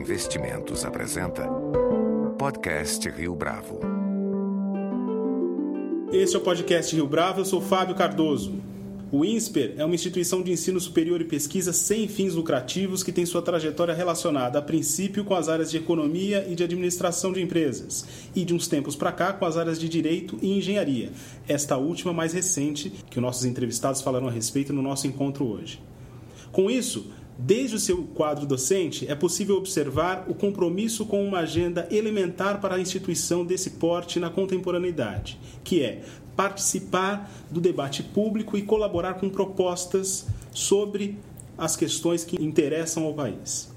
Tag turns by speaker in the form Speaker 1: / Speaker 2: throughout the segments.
Speaker 1: Investimentos apresenta Podcast Rio Bravo.
Speaker 2: Este é o podcast Rio Bravo, eu sou Fábio Cardoso. O INSPER é uma instituição de ensino superior e pesquisa sem fins lucrativos que tem sua trajetória relacionada, a princípio, com as áreas de economia e de administração de empresas, e de uns tempos para cá com as áreas de direito e engenharia, esta última mais recente, que os nossos entrevistados falaram a respeito no nosso encontro hoje. Com isso, Desde o seu quadro docente, é possível observar o compromisso com uma agenda elementar para a instituição desse porte na contemporaneidade, que é participar do debate público e colaborar com propostas sobre as questões que interessam ao país.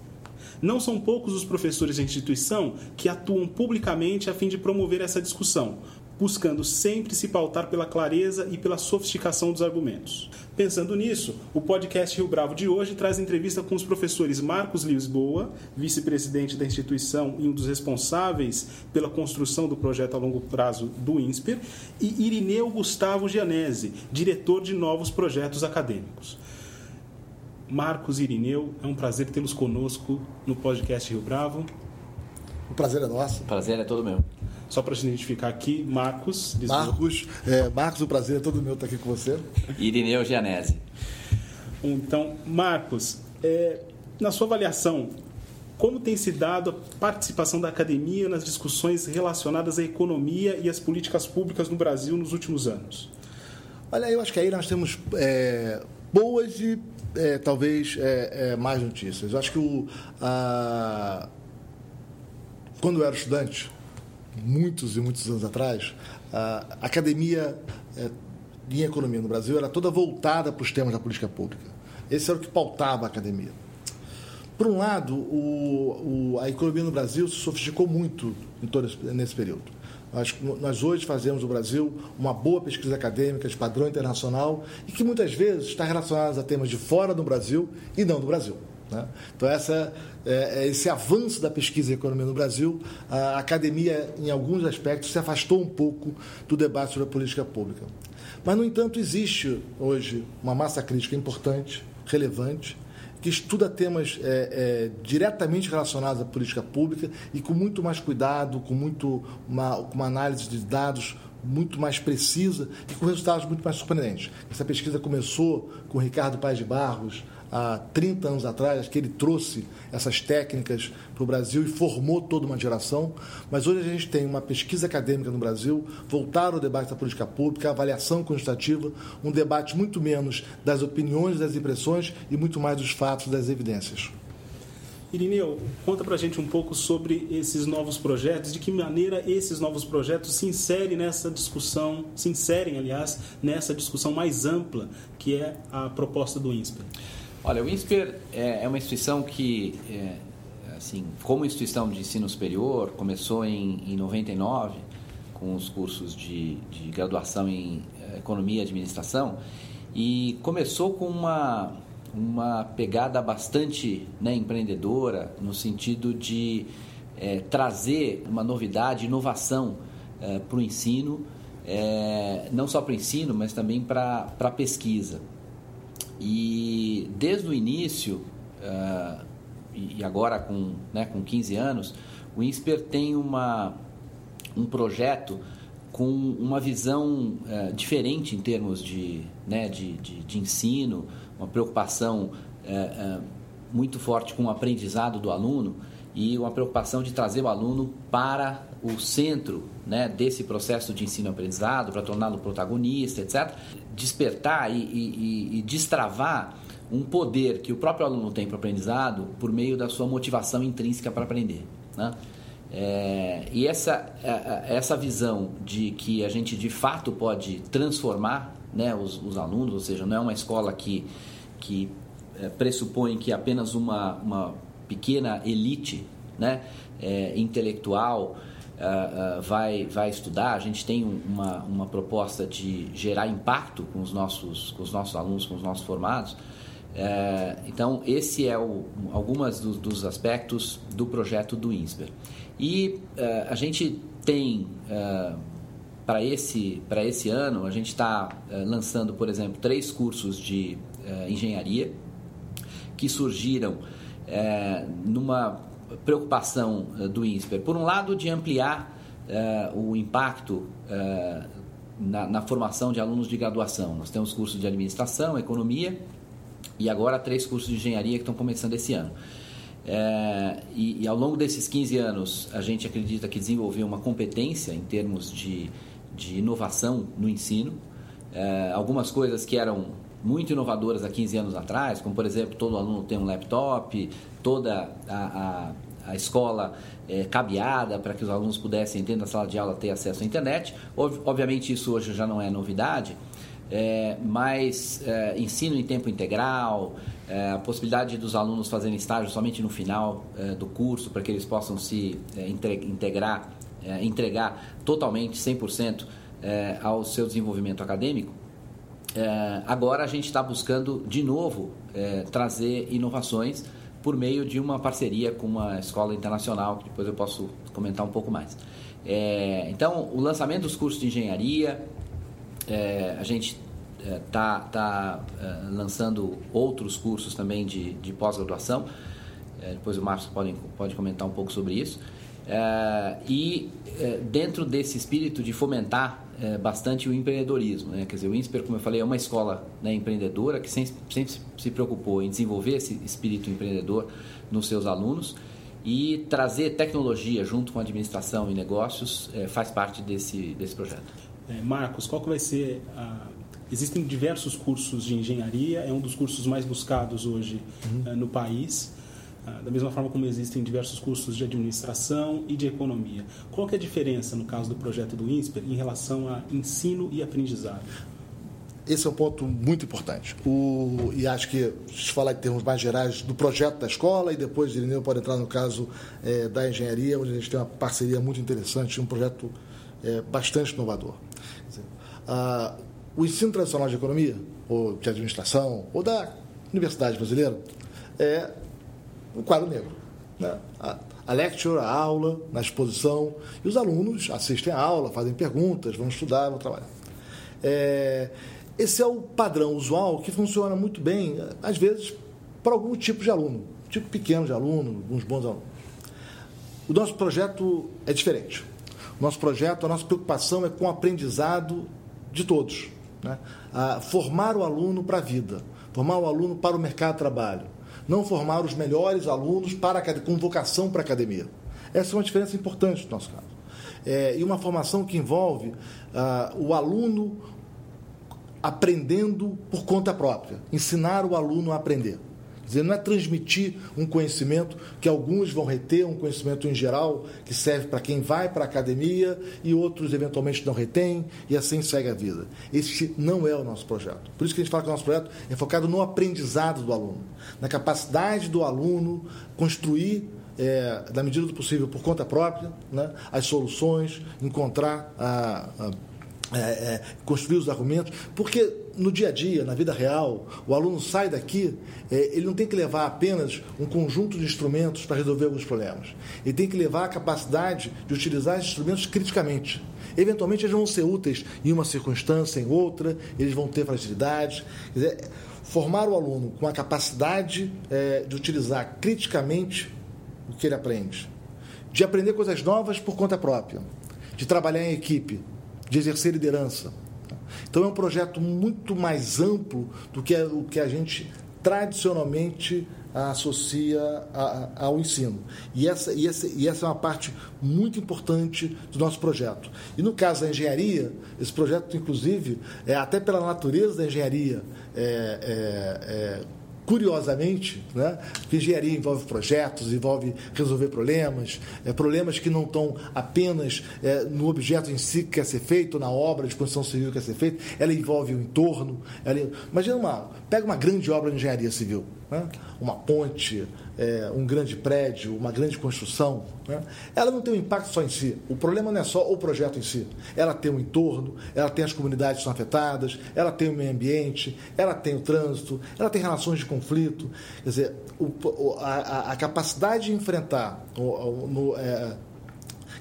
Speaker 2: Não são poucos os professores da instituição que atuam publicamente a fim de promover essa discussão, buscando sempre se pautar pela clareza e pela sofisticação dos argumentos. Pensando nisso, o podcast Rio Bravo de hoje traz entrevista com os professores Marcos Lisboa, vice-presidente da instituição e um dos responsáveis pela construção do projeto a longo prazo do INSPER, e Irineu Gustavo Gianese, diretor de novos projetos acadêmicos. Marcos e Irineu, é um prazer tê-los conosco no podcast Rio Bravo.
Speaker 3: O prazer é nosso. O
Speaker 4: prazer é todo meu.
Speaker 2: Só para te identificar aqui, Marcos.
Speaker 3: Marcos, é, Marcos, o prazer é todo meu estar aqui com você.
Speaker 4: Irineu Gianese.
Speaker 2: Então, Marcos, é, na sua avaliação, como tem se dado a participação da academia nas discussões relacionadas à economia e às políticas públicas no Brasil nos últimos anos?
Speaker 3: Olha, eu acho que aí nós temos é, boas e é, talvez é, é mais notícias. Eu acho que o, a... quando eu era estudante, muitos e muitos anos atrás, a academia é, em economia no Brasil era toda voltada para os temas da política pública. Esse era o que pautava a academia. Por um lado, o, o, a economia no Brasil se sofisticou muito todo esse, nesse período. Nós, nós, hoje fazemos no Brasil uma boa pesquisa acadêmica de padrão internacional e que muitas vezes está relacionada a temas de fora do Brasil e não do Brasil. Né? Então, essa, é, é, esse avanço da pesquisa em economia no Brasil, a academia, em alguns aspectos, se afastou um pouco do debate sobre a política pública. Mas, no entanto, existe hoje uma massa crítica importante, relevante, que estuda temas é, é, diretamente relacionados à política pública e com muito mais cuidado, com muito uma, uma análise de dados muito mais precisa e com resultados muito mais surpreendentes. Essa pesquisa começou com o Ricardo Paes de Barros, há 30 anos atrás, que ele trouxe essas técnicas para o Brasil e formou toda uma geração. Mas hoje a gente tem uma pesquisa acadêmica no Brasil, voltar ao debate da política pública, avaliação quantitativa, um debate muito menos das opiniões, das impressões e muito mais dos fatos, das evidências.
Speaker 2: Irineu, conta pra gente um pouco sobre esses novos projetos, de que maneira esses novos projetos se inserem nessa discussão, se inserem, aliás, nessa discussão mais ampla que é a proposta do INSPER.
Speaker 4: Olha, o INSPER é, é uma instituição que, é, assim, como instituição de ensino superior, começou em, em 99 com os cursos de, de graduação em é, economia e administração e começou com uma, uma pegada bastante né, empreendedora no sentido de é, trazer uma novidade, inovação é, para o ensino, é, não só para o ensino, mas também para a pesquisa. E desde o início, uh, e agora com, né, com 15 anos, o INSPER tem uma, um projeto com uma visão uh, diferente em termos de, né, de, de, de ensino, uma preocupação uh, muito forte com o aprendizado do aluno e uma preocupação de trazer o aluno para o centro né, desse processo de ensino-aprendizado, para torná-lo protagonista, etc. Despertar e, e, e, destravar um poder que o próprio aluno tem para o aprendizado por meio da sua motivação intrínseca para aprender. Né? É, e essa, é, é, essa visão de que a gente de fato pode transformar né, os, os alunos, ou seja, não é uma escola que, que é, pressupõe que apenas uma, uma pequena elite né, é, intelectual uh, uh, vai, vai estudar. A gente tem uma, uma proposta de gerar impacto com os nossos, com os nossos alunos, com os nossos formados. Uh, então, esse é o, algumas dos, dos, aspectos do projeto do INSPER. E a gente tem, para esse, esse ano, a gente está lançando, por exemplo, três cursos de engenharia que surgiram numa preocupação do INSPER? Por um lado, de ampliar o impacto na, na, formação de alunos de graduação. Nós temos cursos de administração, economia e agora três cursos de engenharia que estão começando esse ano. É, e, e, ao longo desses 15 anos, a gente acredita que desenvolveu uma competência em termos de, de inovação no ensino. É, algumas coisas que eram muito inovadoras há 15 anos atrás, como por exemplo, todo aluno tem um laptop, toda a, a, a escola é, cabeada para que os alunos pudessem, dentro da sala de aula, ter acesso à internet. Obviamente, isso hoje já não é novidade, é, mas é, ensino em tempo integral, é, a possibilidade dos alunos fazerem estágio somente no final é, do curso, para que eles possam se é, integrar, é, entregar totalmente, 100% ao seu desenvolvimento acadêmico. Agora a gente está buscando de novo trazer inovações por meio de uma parceria com uma escola internacional, que depois eu posso comentar um pouco mais. É, então, o lançamento dos cursos de engenharia, é, a gente está é, tá, é, lançando outros cursos também de, de pós-graduação, é, depois o Marcos pode, pode comentar um pouco sobre isso. É, e dentro desse espírito de fomentar é, bastante o empreendedorismo. Né? Quer dizer, o INSPER, como eu falei, é uma escola né, empreendedora que sempre, sempre se preocupou em desenvolver esse espírito empreendedor nos seus alunos e trazer tecnologia junto com a administração e negócios é, faz parte desse, desse projeto.
Speaker 2: É, Marcos, qual que vai ser a... Existem diversos cursos de engenharia, é um dos cursos mais buscados hoje uhum. É, no país. Ah, da mesma forma como existem diversos cursos de administração e de economia. Qual é a diferença, no caso do projeto do INSPER, em relação a ensino e aprendizado?
Speaker 3: Esse é um ponto muito importante. O, e acho que, se falar em termos mais gerais, do projeto da escola, e depois Irineu pode entrar no caso é, da engenharia, onde a gente tem uma parceria muito interessante, um projeto é, bastante inovador. Dizer, a, o ensino tradicional de economia, ou de administração, ou da Universidade Brasileira, é o quadro negro. Né? A, a lecture, a aula, na exposição, e os alunos assistem a aula, fazem perguntas, vão estudar, vão trabalhar. É, esse é o padrão usual que funciona muito bem, às vezes, para algum tipo de aluno, tipo pequeno de aluno, alguns bons alunos. O nosso projeto é diferente. O nosso projeto, a nossa preocupação é com o aprendizado de todos. Né? A formar o aluno para a vida, formar o aluno para o mercado de trabalho, não formar os melhores alunos para com vocação para a academia. Essa é uma diferença importante no nosso caso. É, e uma formação que envolve ah, o aluno aprendendo por conta própria, ensinar o aluno a aprender. Dizer, não é transmitir um conhecimento que alguns vão reter, um conhecimento em geral que serve para quem vai para a academia e outros eventualmente não retêm e assim segue a vida. Este não é o nosso projeto. Por isso que a gente fala que o nosso projeto é focado no aprendizado do aluno, na capacidade do aluno construir é, na medida do possível, por conta própria, né, as soluções, encontrar a, a é, é, construir os argumentos, porque no dia a dia, na vida real, o aluno sai daqui, é, ele não tem que levar apenas um conjunto de instrumentos para resolver alguns problemas. Ele tem que levar a capacidade de utilizar esses instrumentos criticamente. Eventualmente eles vão ser úteis em uma circunstância, em outra, eles vão ter fragilidades. Dizer, formar o aluno com a capacidade é, de utilizar criticamente o que ele aprende, de aprender coisas novas por conta própria, de trabalhar em equipe, de exercer liderança. Então é um projeto muito mais amplo do que o que a gente tradicionalmente associa ao ensino. E essa, e, essa, e essa é uma parte muito importante do nosso projeto. E no caso da engenharia, esse projeto, inclusive, é até pela natureza da engenharia, é, é, é curiosamente, né? porque engenharia envolve projetos, envolve resolver problemas, é, problemas que não estão apenas é, no objeto em si que quer ser feito, na obra de construção civil que quer ser feita, ela envolve o entorno. Ela, imagina uma, pega uma grande obra de engenharia civil, né? uma ponte, é, um grande prédio, uma grande construção, né? ela não tem um impacto só em si. O problema não é só o projeto em si. Ela tem o entorno, ela tem as comunidades que são afetadas, ela tem o meio ambiente, ela tem o trânsito, ela tem relações de conflito. Quer dizer, o, a, a, capacidade de enfrentar o, no, é,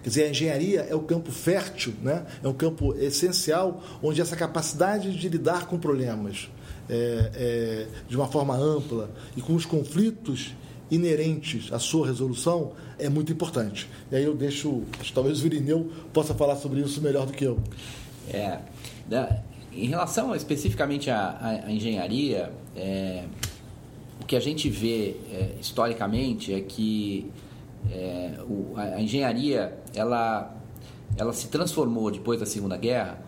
Speaker 3: Quer dizer, a engenharia é o campo fértil, né? é um campo essencial onde essa capacidade de lidar com problemas é, é, de uma forma ampla e com os conflitos inerentes à sua resolução é muito importante. E aí eu deixo, talvez o Virineu possa falar sobre isso melhor do que eu.
Speaker 4: É, da, em relação especificamente à, à, engenharia, é, o que a gente vê é, historicamente é que é, o, a, a, engenharia ela, ela se transformou depois da Segunda Guerra,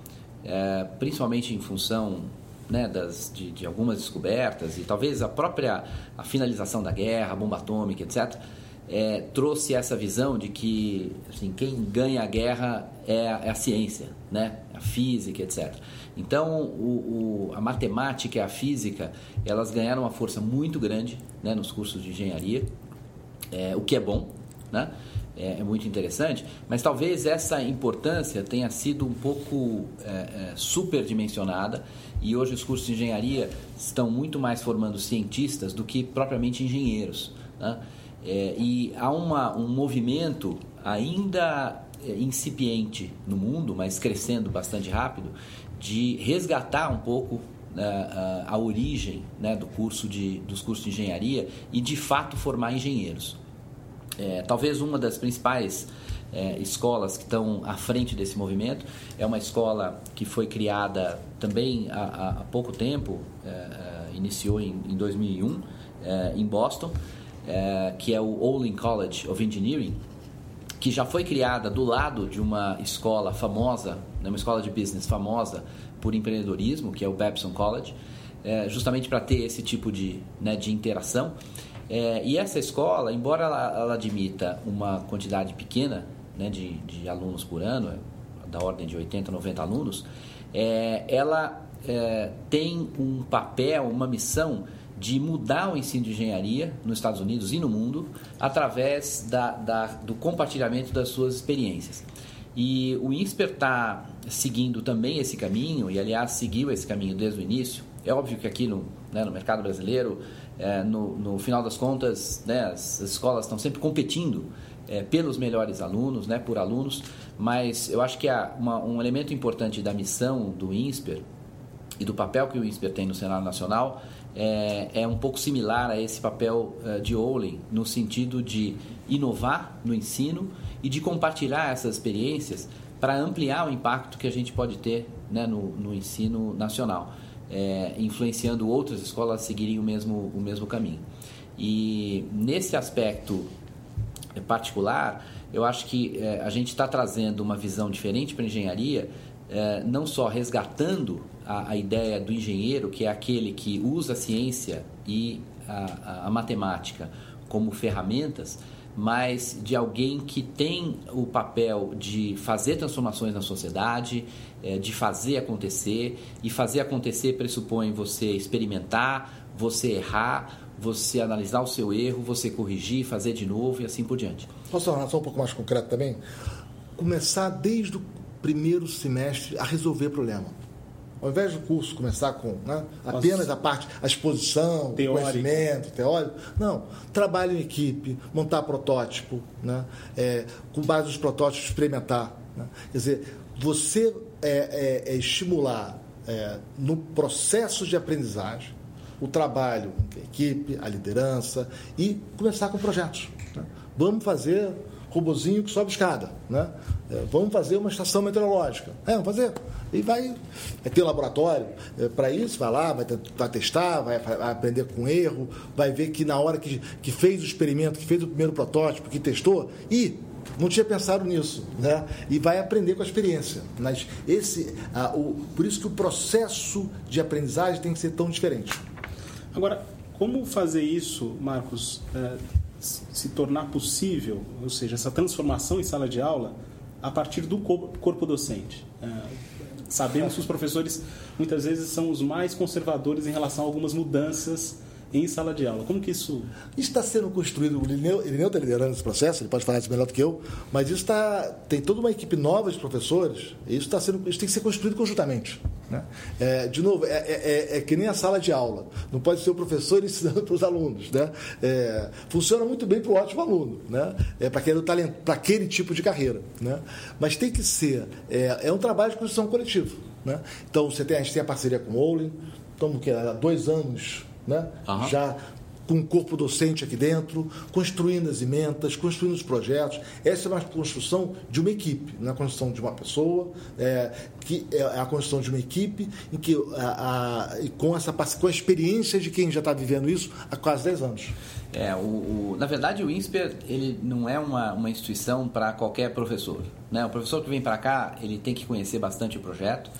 Speaker 4: é, principalmente em função né, das, de, de, algumas descobertas e talvez a própria a finalização da guerra, a bomba atômica, etc., é, trouxe essa visão de que assim, quem ganha a guerra é a, é a ciência, né, a física, etc. Então, o, o, a matemática e a física, elas ganharam uma força muito grande né, nos cursos de engenharia, é, o que é bom, né? É, é, muito interessante, mas talvez essa importância tenha sido um pouco é, é, superdimensionada e hoje os cursos de engenharia estão muito mais formando cientistas do que propriamente engenheiros. Né? É, e há uma, um movimento ainda é, incipiente no mundo, mas crescendo bastante rápido, de resgatar um pouco né, a, a, origem né, do curso de, dos cursos de engenharia e de fato formar engenheiros. É, talvez uma das principais é, escolas que estão à frente desse movimento é uma escola que foi criada também há, há pouco tempo, é, é iniciou em, em 2001 é, em Boston, é, que é o Olin College of Engineering, que já foi criada do lado de uma escola famosa, né, uma escola de business famosa por empreendedorismo, que é o Babson College, justamente para ter esse tipo de, né, de interação. E essa escola, embora ela, ela admita uma quantidade pequena né, de, de, alunos por ano, é, da ordem de 80, 90 alunos, é, ela é, tem um papel, uma missão de mudar o ensino de engenharia nos Estados Unidos e no mundo através da, da, do compartilhamento das suas experiências. E o INSPER está seguindo também esse caminho, e aliás seguiu esse caminho desde o início. É óbvio que aqui no, né, no mercado brasileiro, é, no, no, final das contas, né, as, as, escolas estão sempre competindo é, pelos melhores alunos, né, por alunos, mas eu acho que há uma, um elemento importante da missão do INSPER e do papel que o INSPER tem no cenário nacional é, é um pouco similar a esse papel uh, de Olin, no sentido de inovar no ensino e de compartilhar essas experiências para ampliar o impacto que a gente pode ter né, no, no ensino nacional, é, influenciando outras escolas a seguirem o mesmo, o mesmo caminho. E nesse aspecto particular, eu acho que é, a gente está trazendo uma visão diferente para a engenharia, é, não só resgatando a, a, ideia do engenheiro, que é aquele que usa a ciência e a, a, matemática como ferramentas, mas de alguém que tem o papel de fazer transformações na sociedade, é, de fazer acontecer, e fazer acontecer pressupõe você experimentar, você errar, você analisar o seu erro, você corrigir, fazer de novo e assim por diante.
Speaker 3: Posso falar só um pouco mais concreto também? Começar desde o primeiro semestre a resolver problema. Ao invés do curso começar com né, apenas a parte, a exposição, teórico. conhecimento teórico, não. Trabalho em equipe, montar protótipo, né, é, com base nos protótipos, experimentar. Né. Quer dizer, você é, é, é estimular é, no processo de aprendizagem o trabalho em equipe, a liderança e começar com projetos. Né. Vamos fazer robozinho que sobe escada, né? É, vamos fazer uma estação meteorológica. É, vamos fazer. E vai, vai ter um laboratório é, para isso, vai lá, vai, vai testar, vai, vai, aprender com erro, vai ver que na hora que, que fez o experimento, que fez o primeiro protótipo, que testou, e não tinha pensado nisso, né? E vai aprender com a experiência. Mas esse, a, o, por isso que o processo de aprendizagem tem que ser tão diferente.
Speaker 2: Agora, como fazer isso, Marcos? É se tornar possível, ou seja, essa transformação em sala de aula a partir do corpo docente. É, sabemos que os professores muitas vezes são os mais conservadores em relação a algumas mudanças em sala de aula. Como que isso...
Speaker 3: Isso está sendo construído, o Irineu está liderando esse processo, ele pode falar isso melhor do que eu, mas isso está, tem toda uma equipe nova de professores, e isso, está sendo, isso tem que ser construído conjuntamente. Né? É, de novo, é, é, é, é, que nem a sala de aula, não pode ser o professor ensinando para os alunos. Né? É, funciona muito bem para o ótimo aluno, né? é para aquele, talento, para aquele tipo de carreira. Né? Mas tem que ser, é, é um trabalho de construção coletiva. Né? Então, você tem, a gente tem a parceria com o Olin, estamos há dois anos né? Uhum. já com o corpo docente aqui dentro, construindo as emendas, construindo os projetos. Essa é uma construção de uma equipe, não é a construção de uma pessoa, é, que é a construção de uma equipe em que a, a, com essa com a experiência de quem já está vivendo isso há quase 10 anos.
Speaker 4: É, o, o, na verdade o INSPER ele não é uma, uma instituição para qualquer professor. Né? O professor que vem para cá ele tem que conhecer bastante o projeto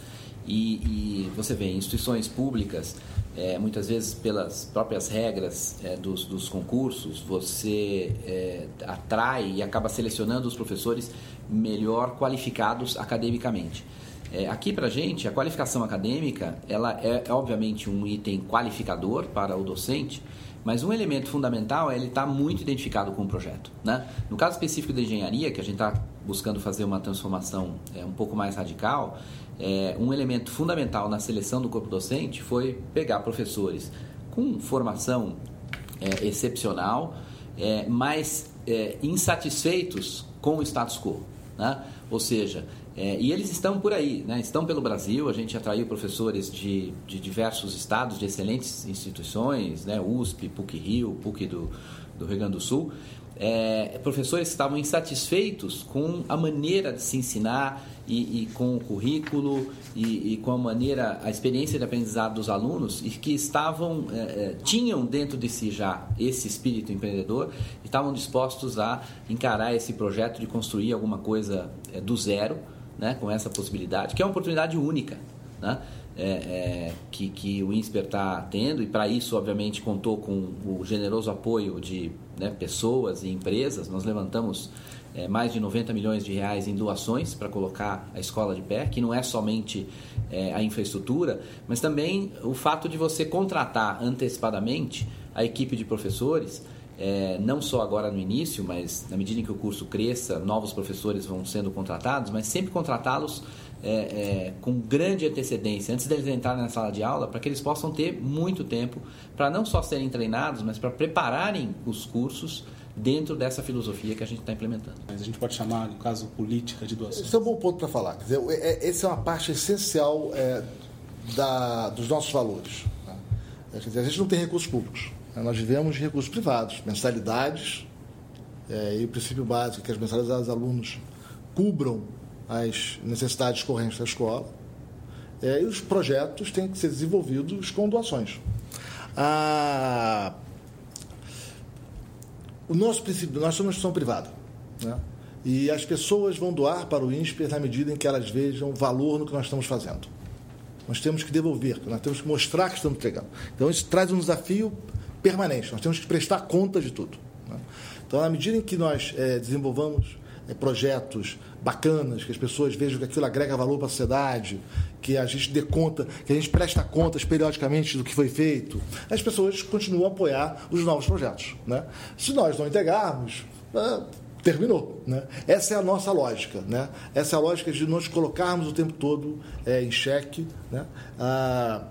Speaker 4: e, e você vê instituições públicas é, muitas vezes pelas próprias regras é, dos, dos, concursos, você é, atrai e acaba selecionando os professores melhor qualificados academicamente. É, aqui para gente, a qualificação acadêmica ela é, é obviamente um item qualificador para o docente, mas um elemento fundamental é ele estar tá muito identificado com o projeto. Né? No caso específico da engenharia, que a gente está buscando fazer uma transformação é, um pouco mais radical, é, um elemento fundamental na seleção do corpo docente foi pegar professores com formação é, excepcional, é, mas é, insatisfeitos com o status quo. Né? Ou seja, é, e eles estão por aí, né? estão pelo Brasil. A gente atraiu professores de, de diversos estados, de excelentes instituições, né? USP, PUC Rio, PUC do, do Rio Grande do Sul. É, professores estavam insatisfeitos com a maneira de se ensinar e, e com o currículo e, e, com a maneira, a experiência de aprendizado dos alunos e que estavam, é, é, tinham dentro de si já esse espírito empreendedor e estavam dispostos a encarar esse projeto de construir alguma coisa é, do zero, né, com essa possibilidade, que é uma oportunidade única, né? É, é, que, que o INSPER está tendo, e para isso, obviamente, contou com o generoso apoio de né, pessoas e empresas. Nós levantamos é, mais de 90 milhões de reais em doações para colocar a escola de pé, que não é somente é, a infraestrutura, mas também o fato de você contratar antecipadamente a equipe de professores, é, não só agora no início, mas na medida em que o curso cresça, novos professores vão sendo contratados, mas sempre contratá-los é, é, com grande antecedência, antes deles entrarem na sala de aula, para que eles possam ter muito tempo para não só serem treinados, mas para prepararem os cursos dentro dessa filosofia que a gente está implementando.
Speaker 2: Mas a gente pode chamar, no caso, política de doações.
Speaker 3: Esse é um bom ponto para falar. Quer dizer, é, essa é uma parte essencial é, da, dos nossos valores. Né? Quer dizer, a gente não tem recursos públicos. Né? Nós vivemos de recursos privados, mensalidades, é, e o princípio básico é que as mensalidades dos alunos cubram as necessidades correntes da escola. É, e os projetos têm que ser desenvolvidos com doações. Ah, o nosso princípio, nós somos uma instituição privada. Né? E as pessoas vão doar para o INSPER na medida em que elas vejam valor no que nós estamos fazendo. Nós temos que devolver, nós temos que mostrar que estamos entregando. Então, isso traz um desafio permanente, nós temos que prestar conta de tudo. Né? Então, na medida em que nós é, desenvolvamos é, projetos bacanas, que as pessoas vejam que aquilo agrega valor para a sociedade, que a gente dê conta, que a gente presta contas periodicamente do que foi feito, as pessoas continuam a apoiar os novos projetos. Né? Se nós não entregarmos, ah, terminou. Né? Essa é a nossa lógica. Né? Essa é a lógica de nós colocarmos o tempo todo é, em xeque. Né? Ah,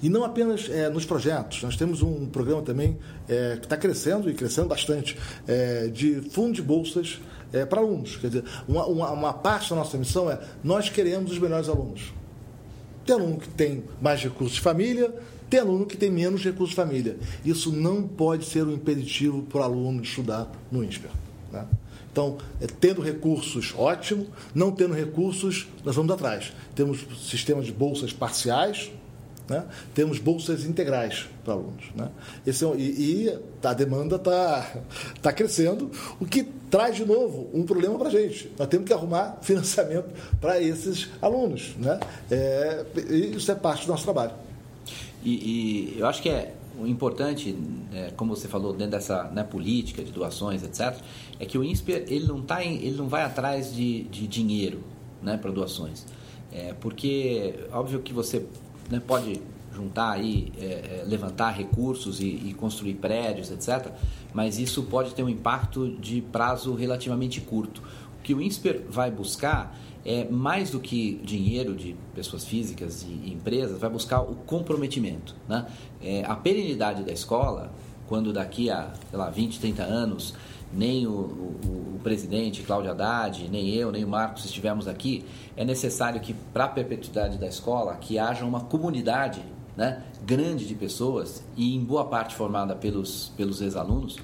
Speaker 3: e não apenas é, nos projetos, nós temos um programa também é, que está crescendo e crescendo bastante, é, de fundo de bolsas é, para alunos. Quer dizer, uma, uma, uma, parte da nossa missão é nós queremos os melhores alunos. Tem aluno que tem mais recursos de família, tem aluno que tem menos recursos de família. Isso não pode ser um impeditivo para o aluno estudar no INSPER. Né? Então, é, tendo recursos, ótimo. Não tendo recursos, nós vamos atrás. Temos sistemas de bolsas parciais, né? Temos bolsas integrais para alunos. Né? Esse é, e, e, a demanda está tá crescendo, o que traz de novo um problema para a gente. Nós temos que arrumar financiamento para esses alunos. Né? É, isso é parte do nosso trabalho.
Speaker 4: E, e eu acho que é importante, é, como você falou, dentro dessa né, política de doações, etc., é que o INSPER ele não, tá em, ele não vai atrás de, de dinheiro né, para doações. É, porque, óbvio que você né, pode juntar aí, é, é, levantar recursos e, e, construir prédios, etc. Mas isso pode ter um impacto de prazo relativamente curto. O que o INSPER vai buscar é mais do que dinheiro de pessoas físicas e empresas, vai buscar o comprometimento. Né? É, a perenidade da escola, quando daqui a sei lá, 20, 30 anos nem o, o, o, presidente Cláudio Haddad, nem eu, nem o Marcos estivermos aqui, é necessário que, para a perpetuidade da escola, que haja uma comunidade né, grande de pessoas e em boa parte formada pelos, pelos ex-alunos,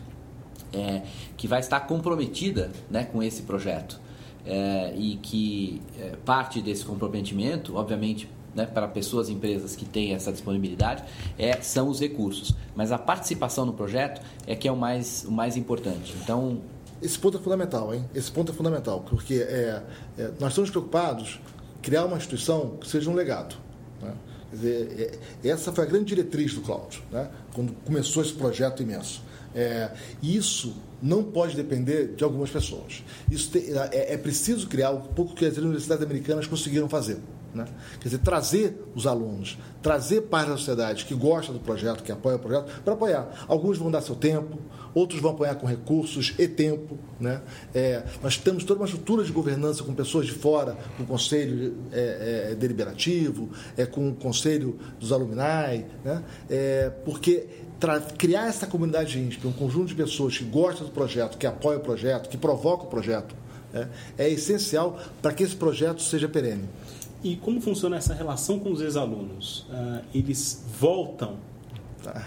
Speaker 4: é, que vai estar comprometida né, com esse projeto. É, e que é, parte desse comprometimento, obviamente, né, para pessoas e empresas que têm essa disponibilidade, é, são os recursos. Mas a participação no projeto é que é o mais, o mais importante. Então,
Speaker 3: esse ponto é fundamental, hein? Esse ponto é fundamental, porque é, é nós estamos preocupados em criar uma instituição que seja um legado. Né? Dizer, é, essa foi a grande diretriz do Cláudio, né? quando começou esse projeto imenso. É, isso não pode depender de algumas pessoas. Isso tem, é, é, preciso criar um pouco que as universidades americanas conseguiram fazer. Né? Quer dizer, trazer os alunos, trazer parte da sociedade que gosta do projeto, que apoia o projeto, para apoiar. Alguns vão dar seu tempo, outros vão apoiar com recursos e tempo. Né? É, nós temos toda uma estrutura de governança com pessoas de fora, com o conselho é, é, deliberativo, é, com o conselho dos alumni, né? É, porque criar essa comunidade íntima, um conjunto de pessoas que gostam do projeto, que apoia o projeto, que provoca o projeto, é, é essencial para que esse projeto seja perene.
Speaker 2: E como funciona essa relação com os ex-alunos? Uh, eles voltam? Tá.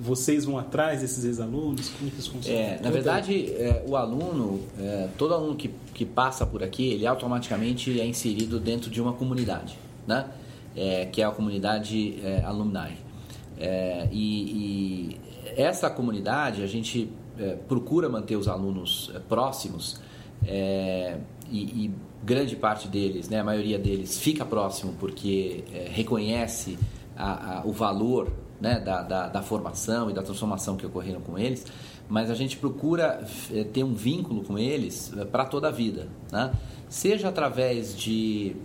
Speaker 2: Vocês vão atrás desses ex-alunos? Como que isso funciona?
Speaker 4: É, na verdade, é, o aluno, é, todo aluno que, que passa por aqui, ele automaticamente é inserido dentro de uma comunidade, né? É, que é a comunidade é, alumni. É, e, e, essa comunidade, a gente é, procura manter os alunos próximos e, e grande parte deles, né, a maioria deles, fica próximo porque é, reconhece a, a, o valor né, da, da, da, formação e da transformação que ocorreram com eles, mas a gente procura é, ter um vínculo com eles é, para toda a vida, né? seja através de,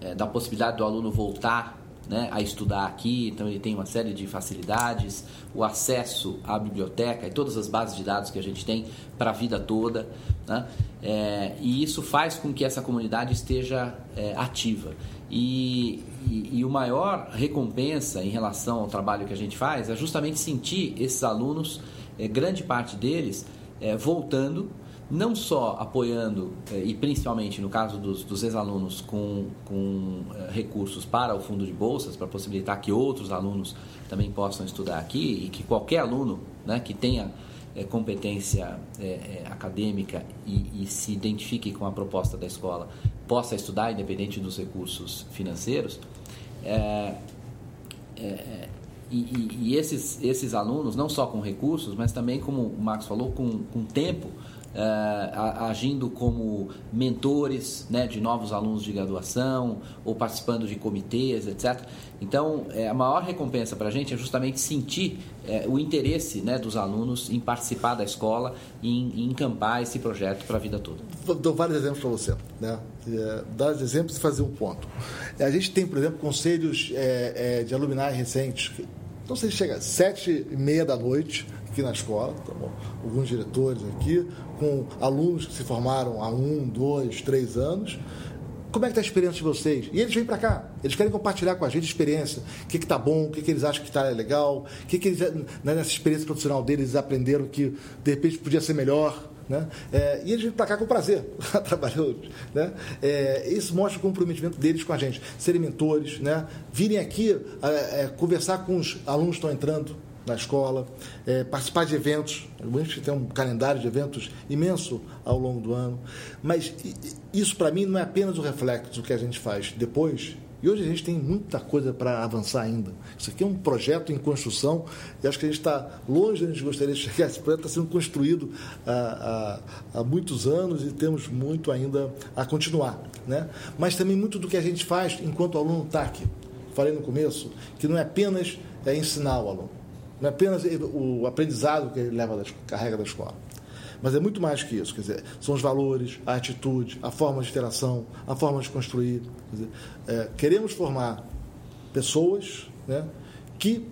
Speaker 4: é, da possibilidade do aluno voltar né, a estudar aqui, então ele tem uma série de facilidades, o acesso à biblioteca e todas as bases de dados que a gente tem para a vida toda. Né, é, e isso faz com que essa comunidade esteja é, ativa. E, e, e o maior recompensa em relação ao trabalho que a gente faz é justamente sentir esses alunos, é, grande parte deles, é, voltando não só apoiando, eh, e principalmente no caso dos, dos ex-alunos, com, com eh, recursos para o fundo de bolsas, para possibilitar que outros alunos também possam estudar aqui e que qualquer aluno né, que tenha é, competência é, acadêmica e, e, se identifique com a proposta da escola possa estudar, independente dos recursos financeiros. É, e, e esses, esses alunos, não só com recursos, mas também, como o Marcos falou, com, com tempo uh, agindo como mentores né, de novos alunos de graduação ou participando de comitês, etc. Então, é, a maior recompensa para a gente é justamente sentir é, o interesse né, dos alunos em participar da escola e em, em encampar esse projeto para a vida toda.
Speaker 3: Dou vários exemplos para você. Né? É, dar exemplos e fazer um ponto. A gente tem, por exemplo, conselhos de alumni recentes. Então, você chega às sete e meia da noite, aqui na escola, tá alguns diretores aqui, com alunos que se formaram há um, dois, três anos. Como é que está a experiência de vocês? E eles vêm para cá, eles querem compartilhar com a gente a experiência. O que está bom, o que, que, eles acham que está legal, o que, que eles, né, nessa experiência profissional deles, eles aprenderam que de repente podia ser melhor. Né? É, e eles vêm para cá com prazer, trabalhando. Né? É, isso mostra o comprometimento deles com a gente. Serem mentores, né? virem aqui é, é conversar com os alunos que estão entrando, na escola, é, participar de eventos. A gente tem um calendário de eventos imenso ao longo do ano. Mas isso, para mim, não é apenas o reflexo do que a gente faz depois. E hoje a gente tem muita coisa para avançar ainda. Isso aqui é um projeto em construção e acho que a gente está longe a gente gostaria de chegar. Esse projeto está sendo construído há, há, há, muitos anos e temos muito ainda a continuar. Né? Mas também muito do que a gente faz enquanto aluno está aqui. Falei no começo que não é apenas é ensinar o aluno não é apenas o aprendizado que ele leva carrega da escola. Mas é muito mais que isso. Quer dizer, são os valores, a atitude, a forma de interação, a forma de construir. Dizer, é, queremos formar pessoas né, que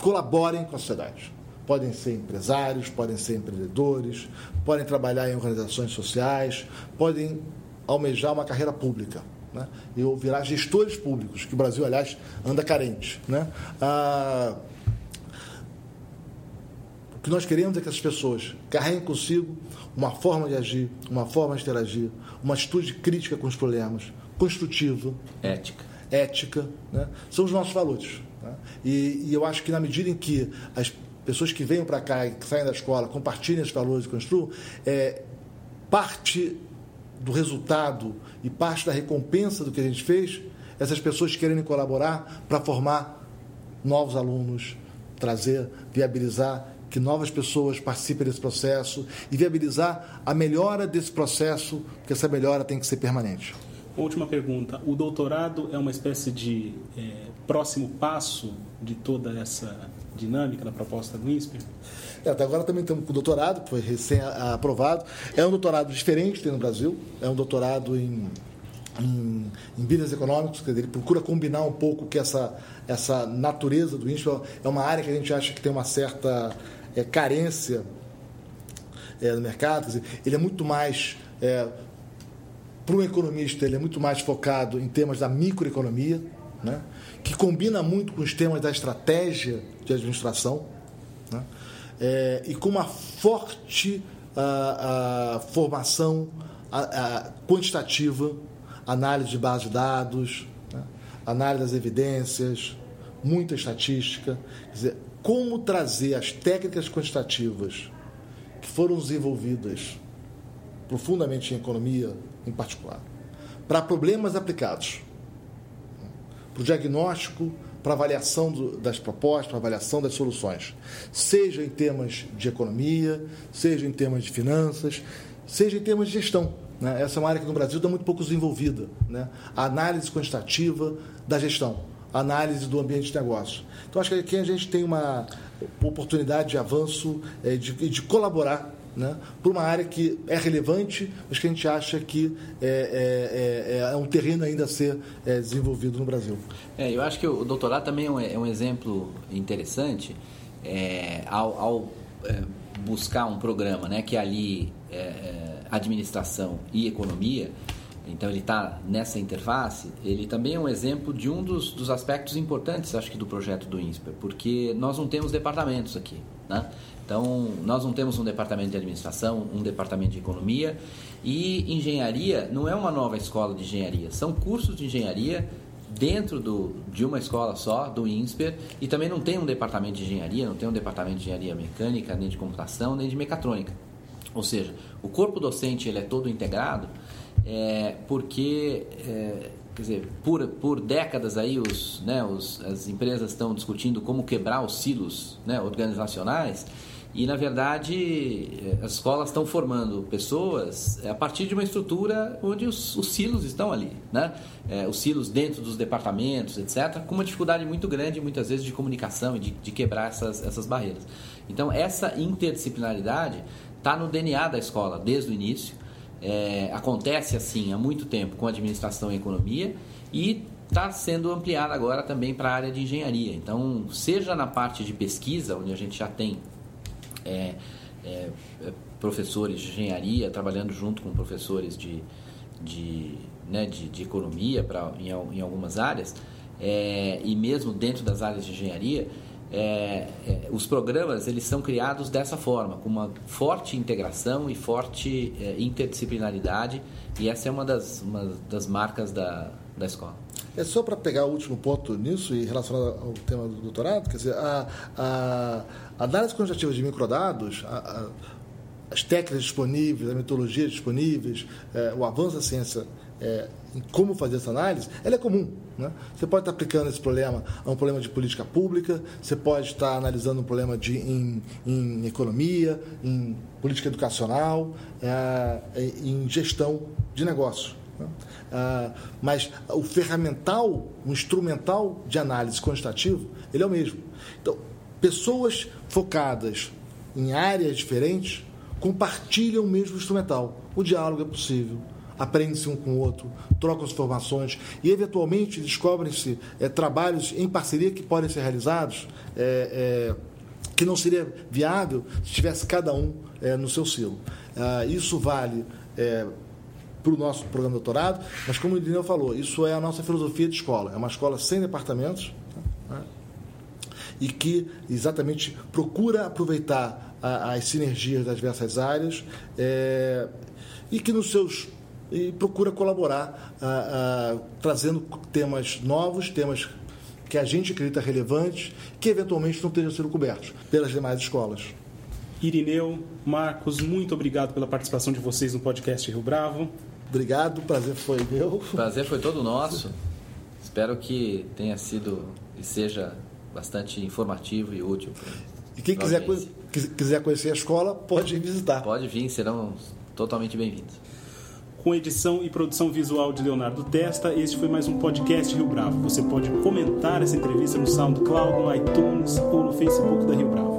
Speaker 3: colaborem com a sociedade. Podem ser empresários, podem ser empreendedores, podem trabalhar em organizações sociais, podem almejar uma carreira pública né? e virar gestores públicos, que o Brasil, aliás, anda carente. Né? Ah, o que nós queremos é que essas pessoas carreguem consigo uma forma de agir, uma forma de interagir, uma atitude crítica com os problemas, construtiva.
Speaker 4: Ética.
Speaker 3: ética, né? são os nossos valores. Né? E, e eu acho que na medida em que as pessoas que venham para cá e que saem da escola compartilhem esses valores e construam, é, parte do resultado e parte da recompensa do que a gente fez, essas pessoas querendo colaborar para formar novos alunos, trazer, viabilizar que novas pessoas participem desse processo e viabilizar a melhora desse processo, porque essa melhora tem que ser permanente.
Speaker 2: Última pergunta: o doutorado é uma espécie de é, próximo passo de toda essa dinâmica da proposta do INSPER?
Speaker 3: É, até agora também estamos com o doutorado, que foi recém-aprovado. É um doutorado diferente tem no Brasil, é um doutorado em, em, em business econômicos, quer dizer, ele procura combinar um pouco que essa, essa natureza do INSPER é uma área que a gente acha que tem uma certa é, carência é, no mercado, dizer, ele é muito mais. É, para um economista, ele é muito mais focado em temas da microeconomia, né? que combina muito com os temas da estratégia de administração? É, e com uma forte a, a formação a, a, quantitativa, análise de base de dados, né? análise das evidências, muita estatística. Quer dizer, como trazer as técnicas quantitativas que foram desenvolvidas profundamente em economia, em particular, para problemas aplicados para o diagnóstico, para avaliação do, das propostas, para avaliação das soluções, seja em temas de economia, seja em temas de finanças, seja em temas de gestão. Né? Essa é uma área que no Brasil está muito pouco desenvolvida. Né? A análise quantitativa da gestão, a análise do ambiente de negócio. Então, acho que aqui a gente tem uma oportunidade de avanço, é, de, de colaborar né, por uma área que é relevante, mas que a gente acha que é, é, é, é um terreno ainda a ser é, desenvolvido no Brasil.
Speaker 4: É, eu acho que o doutorado também é um, é um exemplo interessante é, ao, ao buscar um programa né, que ali administração e economia, então ele está nessa interface, ele também é um exemplo de um dos, dos aspectos importantes, acho que, do projeto do INSPER, porque nós não temos departamentos aqui. Né? Então, nós não temos um departamento de administração, um departamento de economia e engenharia não é uma nova escola de engenharia, são cursos de engenharia dentro do, de uma escola só, do INSPER, e também não tem um departamento de engenharia, não tem um departamento de engenharia mecânica, nem de computação, nem de mecatrônica. Ou seja, o corpo docente ele é todo integrado é, porque é, quer dizer, por, por décadas aí os, né, os, as empresas estão discutindo como quebrar os silos né, organizacionais e, na verdade, eh, as escolas estão formando pessoas eh, a partir de uma estrutura onde os, os silos estão ali, né? É, os silos dentro dos departamentos, etc., com uma dificuldade muito grande, muitas vezes, de comunicação e de, de quebrar essas, essas barreiras. Então, essa interdisciplinaridade está no DNA da escola desde o início. É, acontece assim há muito tempo com administração e economia e está sendo ampliada agora também para a área de engenharia. Então, seja na parte de pesquisa, onde a gente já tem é, é, é, professores de engenharia, trabalhando junto com professores de, de, né, de, de economia pra, em, em algumas áreas, é, e mesmo dentro das áreas de engenharia, é, é, os programas eles são criados dessa forma, com uma forte integração e forte é, interdisciplinaridade, e essa é uma das, uma das marcas da, da escola.
Speaker 3: É só para pegar o último ponto nisso e relacionado ao tema do doutorado, quer dizer, a, a, a análise quantitativa de microdados, a, a, as técnicas disponíveis, as metodologias disponíveis, é, o avanço da ciência é, em como fazer essa análise, ela é comum. Né? Você pode estar aplicando esse problema a um problema de política pública, você pode estar analisando um problema de, em, em economia, em política educacional, é, em gestão de negócio. Né? Ah, mas o ferramental, o instrumental de análise quantitativo, ele é o mesmo. Então, pessoas focadas em áreas diferentes compartilham o mesmo instrumental. O diálogo é possível, aprende-se um com o outro, trocam-se informações e, eventualmente, descobrem-se é, trabalhos em parceria que podem ser realizados, é, é, que não seria viável se tivesse cada um no seu silo. Ah, isso vale para o nosso programa de doutorado, mas como o Daniel falou, isso é a nossa filosofia de escola. É uma escola sem departamentos né? E que exatamente procura aproveitar a, as sinergias das diversas áreas é, e que nos seus e procura colaborar, ah, ah, trazendo temas novos, temas que a gente acredita relevantes, que eventualmente não estejam sendo cobertos pelas demais escolas.
Speaker 2: Irineu, Marcos, muito obrigado pela participação de vocês no podcast Rio Bravo.
Speaker 3: Obrigado, o prazer foi meu. O
Speaker 4: prazer foi todo nosso. Espero que tenha sido e seja bastante informativo e útil.
Speaker 3: E quem quiser, quiser conhecer a escola, pode visitar.
Speaker 4: Pode vir, serão totalmente bem-vindos.
Speaker 2: Com edição e produção visual de Leonardo Testa, este foi mais um podcast Rio Bravo. Você pode comentar essa entrevista no SoundCloud, no iTunes ou no Facebook da Rio Bravo.